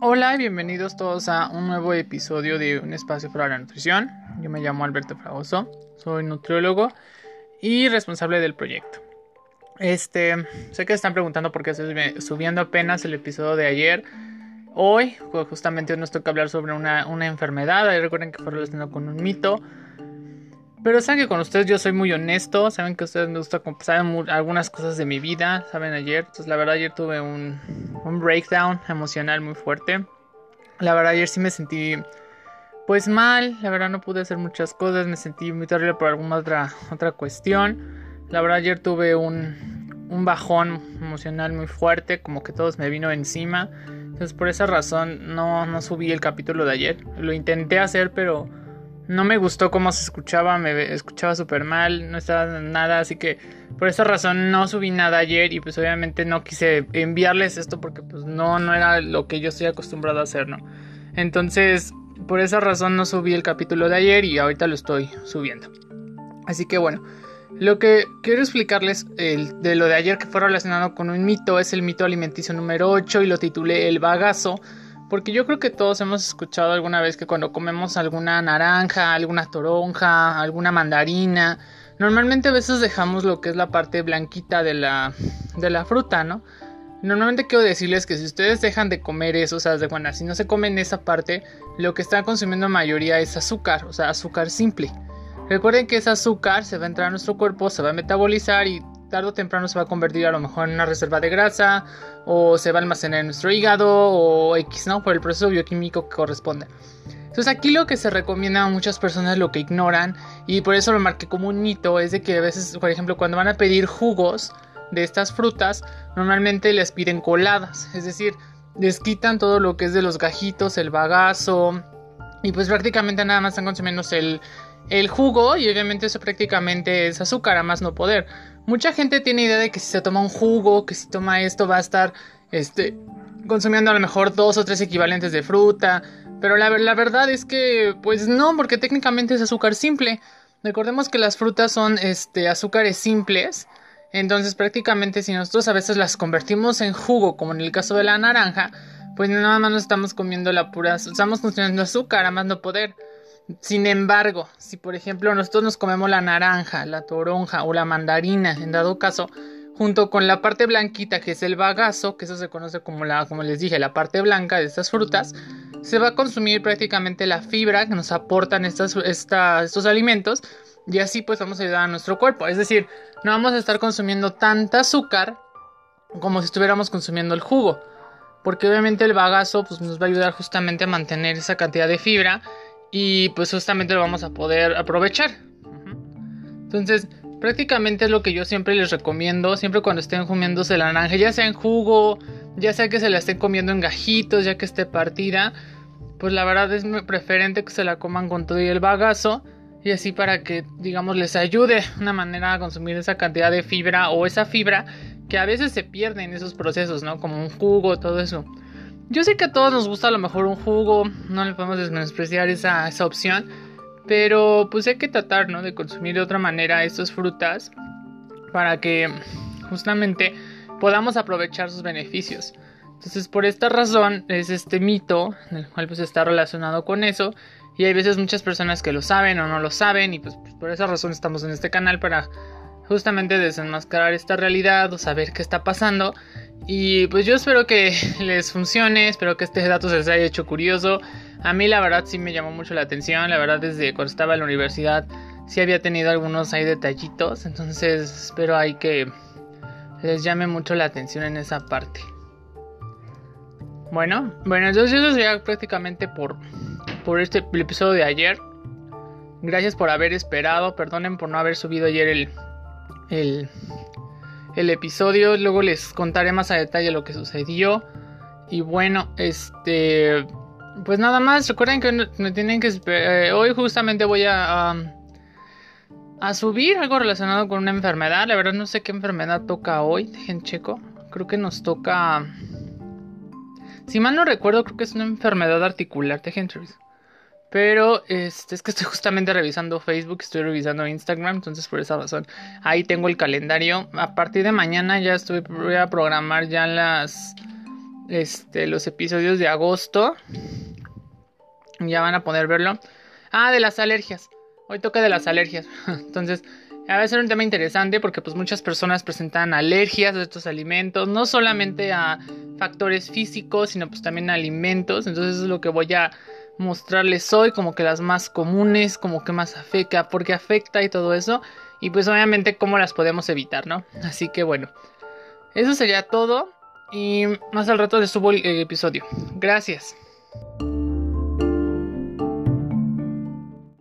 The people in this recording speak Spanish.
Hola y bienvenidos todos a un nuevo episodio de Un Espacio para la Nutrición. Yo me llamo Alberto Fragoso, soy nutriólogo y responsable del proyecto. Este, sé que están preguntando por qué estoy subiendo apenas el episodio de ayer. Hoy, justamente hoy nos toca hablar sobre una, una enfermedad. Ahí recuerden que fue relacionado con un mito. Pero saben que con ustedes yo soy muy honesto, saben que ustedes me gusta, saben algunas cosas de mi vida, saben ayer, entonces la verdad ayer tuve un, un breakdown emocional muy fuerte. La verdad ayer sí me sentí pues mal, la verdad no pude hacer muchas cosas, me sentí muy terrible por alguna otra, otra cuestión. La verdad ayer tuve un, un bajón emocional muy fuerte, como que todo me vino encima. Entonces por esa razón no, no subí el capítulo de ayer. Lo intenté hacer pero no me gustó cómo se escuchaba, me escuchaba súper mal, no estaba nada, así que por esa razón no subí nada ayer y pues obviamente no quise enviarles esto porque pues no, no era lo que yo estoy acostumbrado a hacer, ¿no? Entonces, por esa razón no subí el capítulo de ayer y ahorita lo estoy subiendo. Así que bueno, lo que quiero explicarles de lo de ayer que fue relacionado con un mito es el mito alimenticio número 8 y lo titulé El bagazo porque yo creo que todos hemos escuchado alguna vez que cuando comemos alguna naranja, alguna toronja, alguna mandarina, normalmente a veces dejamos lo que es la parte blanquita de la, de la fruta, ¿no? Normalmente quiero decirles que si ustedes dejan de comer eso, o sea, de bueno, si no se comen esa parte, lo que están consumiendo mayoría es azúcar, o sea, azúcar simple. Recuerden que ese azúcar se va a entrar a nuestro cuerpo, se va a metabolizar y tarde o temprano se va a convertir a lo mejor en una reserva de grasa o se va a almacenar en nuestro hígado o X, ¿no? Por el proceso bioquímico que corresponde. Entonces aquí lo que se recomienda a muchas personas lo que ignoran y por eso lo marqué como un mito es de que a veces, por ejemplo, cuando van a pedir jugos de estas frutas, normalmente les piden coladas, es decir, les quitan todo lo que es de los gajitos, el bagazo y pues prácticamente nada más están consumiendo el, el jugo y obviamente eso prácticamente es azúcar a más no poder. Mucha gente tiene idea de que si se toma un jugo, que si toma esto va a estar este, consumiendo a lo mejor dos o tres equivalentes de fruta. Pero la, verdad es que pues no, porque técnicamente es azúcar simple. Recordemos que las frutas son este, azúcares simples. Entonces prácticamente si nosotros a veces las convertimos en jugo, como en el caso de la naranja, pues nada más nos estamos comiendo la pura, estamos consumiendo azúcar a no poder. Sin embargo, si por ejemplo nosotros nos comemos la naranja, la toronja o la mandarina, en dado caso, junto con la parte blanquita que es el bagazo, que eso se conoce como la, como les dije, la parte blanca de estas frutas, se va a consumir prácticamente la fibra que nos aportan estas, estos alimentos y así pues vamos a ayudar a nuestro cuerpo. Es decir, no vamos a estar consumiendo tanta azúcar como si estuviéramos consumiendo el jugo. Porque obviamente el bagazo pues, nos va a ayudar justamente a mantener esa cantidad de fibra y pues justamente lo vamos a poder aprovechar. Entonces, prácticamente es lo que yo siempre les recomiendo, siempre cuando estén comiéndose la naranja, ya sea en jugo, ya sea que se la estén comiendo en gajitos, ya que esté partida, pues la verdad es preferente que se la coman con todo y el bagazo. Y así para que, digamos, les ayude una manera a consumir esa cantidad de fibra o esa fibra que a veces se pierde en esos procesos, ¿no? Como un jugo, todo eso. Yo sé que a todos nos gusta a lo mejor un jugo, no le podemos despreciar esa, esa opción, pero pues hay que tratar, ¿no? De consumir de otra manera estas frutas para que justamente podamos aprovechar sus beneficios. Entonces, por esta razón es este mito, el cual pues está relacionado con eso. Y hay veces muchas personas que lo saben o no lo saben. Y pues, pues por esa razón estamos en este canal para justamente desenmascarar esta realidad o saber qué está pasando y pues yo espero que les funcione, espero que este dato se les haya hecho curioso. A mí la verdad sí me llamó mucho la atención, la verdad desde cuando estaba en la universidad sí había tenido algunos ahí detallitos, entonces espero ahí que les llame mucho la atención en esa parte. Bueno, bueno, entonces eso sería prácticamente por, por este episodio de ayer. Gracias por haber esperado, perdonen por no haber subido ayer el, el, el episodio. Luego les contaré más a detalle lo que sucedió. Y bueno, este. Pues nada más, recuerden que me tienen que. Eh, hoy justamente voy a, a. subir algo relacionado con una enfermedad. La verdad no sé qué enfermedad toca hoy. Dejen checo. Creo que nos toca. Si mal no recuerdo, creo que es una enfermedad articular. Dejen pero este, es que estoy justamente revisando Facebook, estoy revisando Instagram, entonces por esa razón ahí tengo el calendario. A partir de mañana ya estoy, voy a programar ya las, este, los episodios de agosto. Ya van a poder verlo. Ah, de las alergias. Hoy toca de las alergias. Entonces, va a ser un tema interesante porque pues muchas personas presentan alergias a estos alimentos, no solamente a factores físicos, sino pues también a alimentos. Entonces, eso es lo que voy a mostrarles hoy, como que las más comunes, como que más afecta, porque afecta y todo eso. Y pues obviamente cómo las podemos evitar, ¿no? Así que bueno, eso sería todo. Y más al rato les subo el episodio. Gracias.